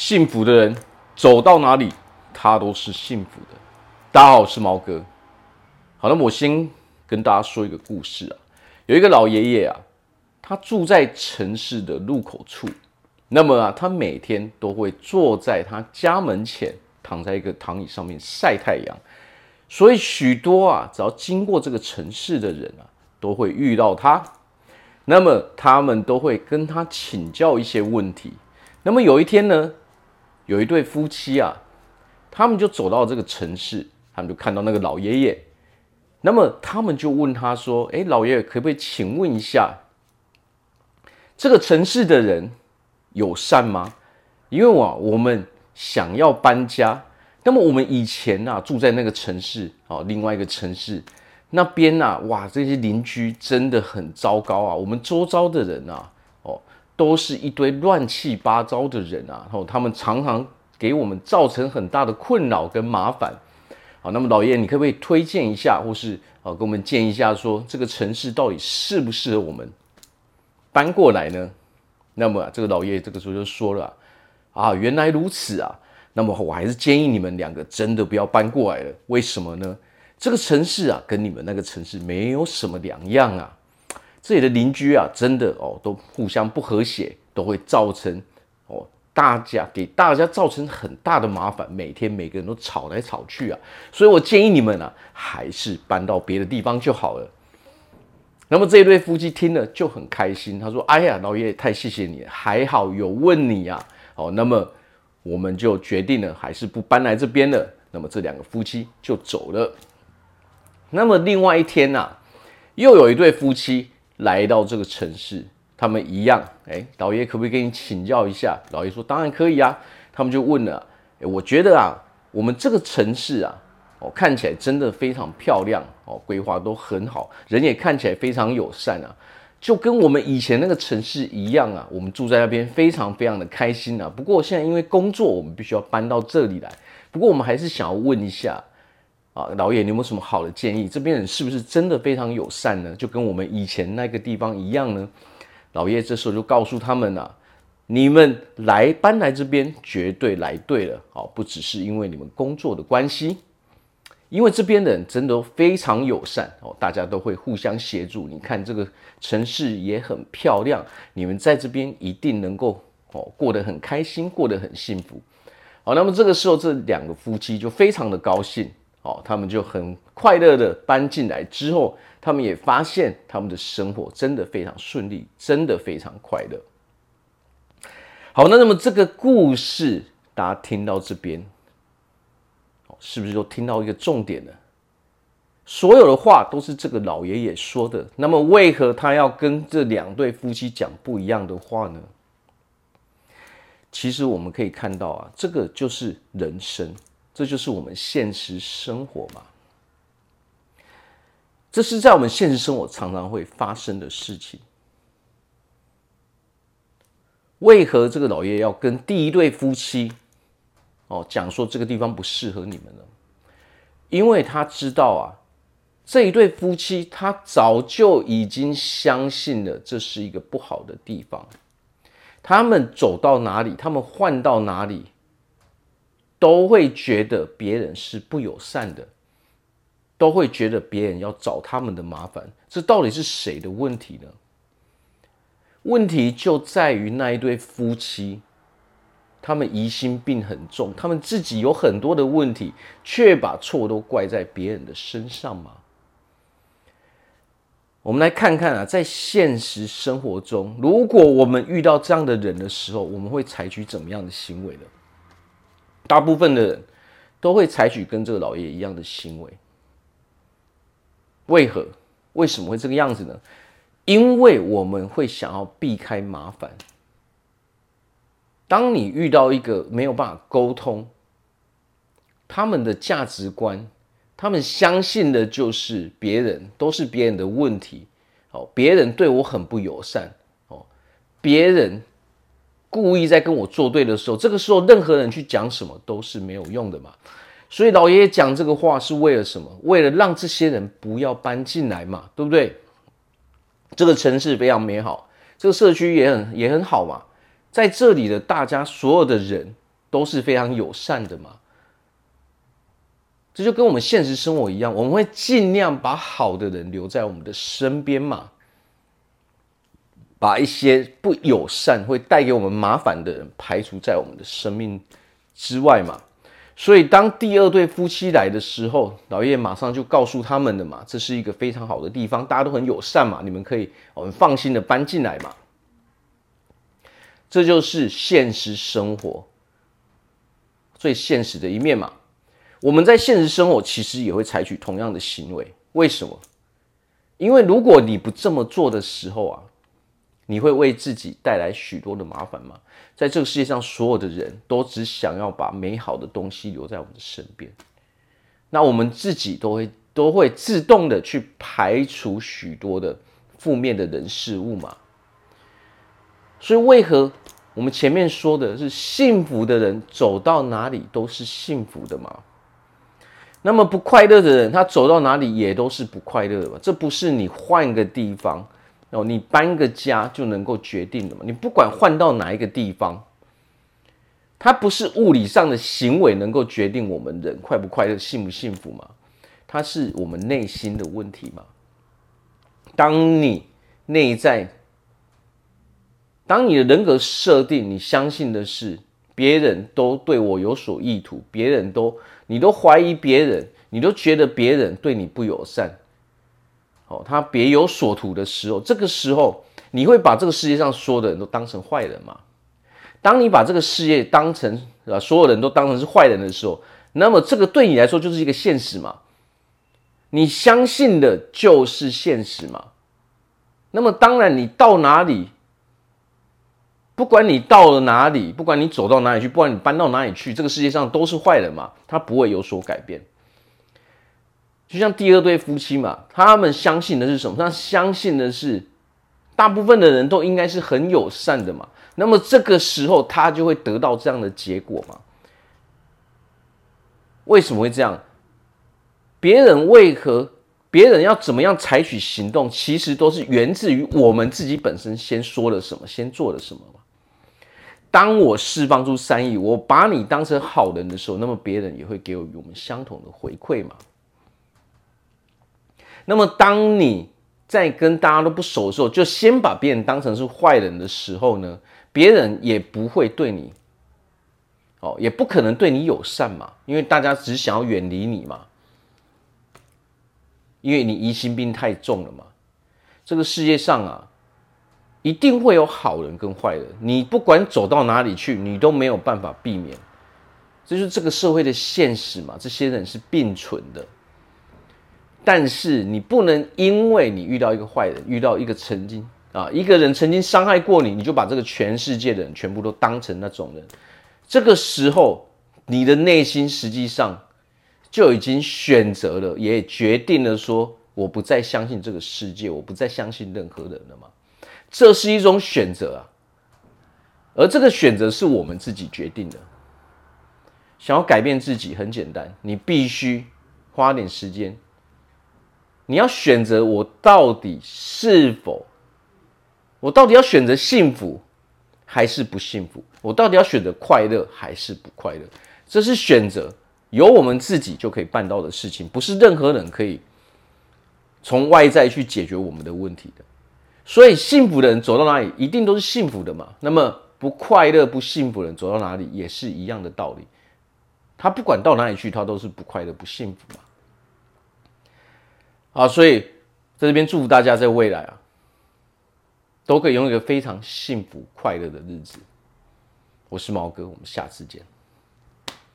幸福的人走到哪里，他都是幸福的。大家好，我是毛哥。好，那么我先跟大家说一个故事啊。有一个老爷爷啊，他住在城市的入口处。那么啊，他每天都会坐在他家门前，躺在一个躺椅上面晒太阳。所以许多啊，只要经过这个城市的人啊，都会遇到他。那么他们都会跟他请教一些问题。那么有一天呢，有一对夫妻啊，他们就走到这个城市，他们就看到那个老爷爷。那么他们就问他说：“诶，老爷爷，可不可以请问一下，这个城市的人友善吗？因为啊，我们想要搬家。那么我们以前啊，住在那个城市啊，另外一个城市那边啊，哇，这些邻居真的很糟糕啊。我们周遭的人啊，都是一堆乱七八糟的人啊，然后他们常常给我们造成很大的困扰跟麻烦。”好，那么老爷，你可不可以推荐一下，或是啊，给我们建议一下说，这个城市到底适不适合我们搬过来呢？那么，这个老爷爷这个时候就说了啊，原来如此啊，那么我还是建议你们两个真的不要搬过来了。为什么呢？这个城市啊，跟你们那个城市没有什么两样啊，这里的邻居啊，真的哦，都互相不和谐，都会造成哦。大家给大家造成很大的麻烦，每天每个人都吵来吵去啊，所以我建议你们啊，还是搬到别的地方就好了。那么这一对夫妻听了就很开心，他说：“哎呀，老爷太谢谢你了，还好有问你呀。”哦，那么我们就决定了，还是不搬来这边了。那么这两个夫妻就走了。那么另外一天呐，又有一对夫妻来到这个城市。他们一样，哎，老爷可不可以跟你请教一下？老爷说当然可以啊。他们就问了，哎，我觉得啊，我们这个城市啊，哦，看起来真的非常漂亮哦，规划都很好，人也看起来非常友善啊，就跟我们以前那个城市一样啊。我们住在那边非常非常的开心啊。不过现在因为工作，我们必须要搬到这里来。不过我们还是想要问一下啊，老爷，你有没有什么好的建议？这边人是不是真的非常友善呢？就跟我们以前那个地方一样呢？老爷这时候就告诉他们啊，你们来搬来这边绝对来对了，哦，不只是因为你们工作的关系，因为这边的人真的非常友善哦，大家都会互相协助。你看这个城市也很漂亮，你们在这边一定能够哦过得很开心，过得很幸福。好，那么这个时候这两个夫妻就非常的高兴。哦，他们就很快乐的搬进来之后，他们也发现他们的生活真的非常顺利，真的非常快乐。好，那那么这个故事大家听到这边，是不是都听到一个重点呢？所有的话都是这个老爷爷说的，那么为何他要跟这两对夫妻讲不一样的话呢？其实我们可以看到啊，这个就是人生。这就是我们现实生活嘛，这是在我们现实生活常常会发生的事情。为何这个老爷要跟第一对夫妻哦讲说这个地方不适合你们呢？因为他知道啊，这一对夫妻他早就已经相信了这是一个不好的地方，他们走到哪里，他们换到哪里。都会觉得别人是不友善的，都会觉得别人要找他们的麻烦。这到底是谁的问题呢？问题就在于那一对夫妻，他们疑心病很重，他们自己有很多的问题，却把错都怪在别人的身上吗？我们来看看啊，在现实生活中，如果我们遇到这样的人的时候，我们会采取怎么样的行为呢？大部分的人都会采取跟这个老爷一样的行为，为何？为什么会这个样子呢？因为我们会想要避开麻烦。当你遇到一个没有办法沟通，他们的价值观，他们相信的就是别人都是别人的问题，哦，别人对我很不友善，哦，别人。故意在跟我作对的时候，这个时候任何人去讲什么都是没有用的嘛。所以老爷爷讲这个话是为了什么？为了让这些人不要搬进来嘛，对不对？这个城市非常美好，这个社区也很也很好嘛。在这里的大家所有的人都是非常友善的嘛。这就跟我们现实生活一样，我们会尽量把好的人留在我们的身边嘛，把一些不友善、会带给我们麻烦的人排除在我们的生命之外嘛。所以，当第二对夫妻来的时候，老爷爷马上就告诉他们了嘛，这是一个非常好的地方，大家都很友善嘛，你们可以很放心的搬进来嘛。这就是现实生活最现实的一面嘛。我们在现实生活其实也会采取同样的行为，为什么？因为如果你不这么做的时候啊，你会为自己带来许多的麻烦吗？在这个世界上，所有的人都只想要把美好的东西留在我们的身边，那我们自己都会都会自动的去排除许多的负面的人事物嘛。所以，为何我们前面说的是幸福的人走到哪里都是幸福的吗？那么不快乐的人，他走到哪里也都是不快乐的吧？这不是你换个地方哦，你搬个家就能够决定的嘛？你不管换到哪一个地方，它不是物理上的行为能够决定我们人快不快乐、幸不幸福嘛？它是我们内心的问题嘛？当你内在，当你的人格设定，你相信的是别人都对我有所意图，别人都。你都怀疑别人，你都觉得别人对你不友善，哦，他别有所图的时候，这个时候你会把这个世界上所有的人都当成坏人吗？当你把这个世界当成啊所有人都当成是坏人的时候，那么这个对你来说就是一个现实嘛？你相信的就是现实嘛？那么当然，你到哪里？不管你到了哪里，不管你走到哪里去，不管你搬到哪里去，这个世界上都是坏人嘛，他不会有所改变。就像第二对夫妻嘛，他们相信的是什么？他相信的是大部分的人都应该是很友善的嘛。那么这个时候他就会得到这样的结果嘛？为什么会这样？别人为何？别人要怎么样采取行动，其实都是源自于我们自己本身先说了什么，先做了什么嘛。当我释放出善意，我把你当成好人的时候，那么别人也会给我与我们相同的回馈嘛。那么当你在跟大家都不熟的时候，就先把别人当成是坏人的时候呢，别人也不会对你，哦，也不可能对你友善嘛，因为大家只想要远离你嘛，因为你疑心病太重了嘛。这个世界上啊。一定会有好人跟坏人，你不管走到哪里去，你都没有办法避免，这就是这个社会的现实嘛。这些人是并存的，但是你不能因为你遇到一个坏人，遇到一个曾经啊一个人曾经伤害过你，你就把这个全世界的人全部都当成那种人。这个时候，你的内心实际上就已经选择了，也决定了说，我不再相信这个世界，我不再相信任何人了嘛。这是一种选择啊，而这个选择是我们自己决定的。想要改变自己很简单，你必须花点时间。你要选择我到底是否，我到底要选择幸福还是不幸福？我到底要选择快乐还是不快乐？这是选择，由我们自己就可以办到的事情，不是任何人可以从外在去解决我们的问题的。所以，幸福的人走到哪里，一定都是幸福的嘛。那么，不快乐、不幸福的人走到哪里，也是一样的道理。他不管到哪里去，他都是不快乐、不幸福嘛。好，所以在这边祝福大家，在未来啊，都可以拥有一个非常幸福、快乐的日子。我是毛哥，我们下次见。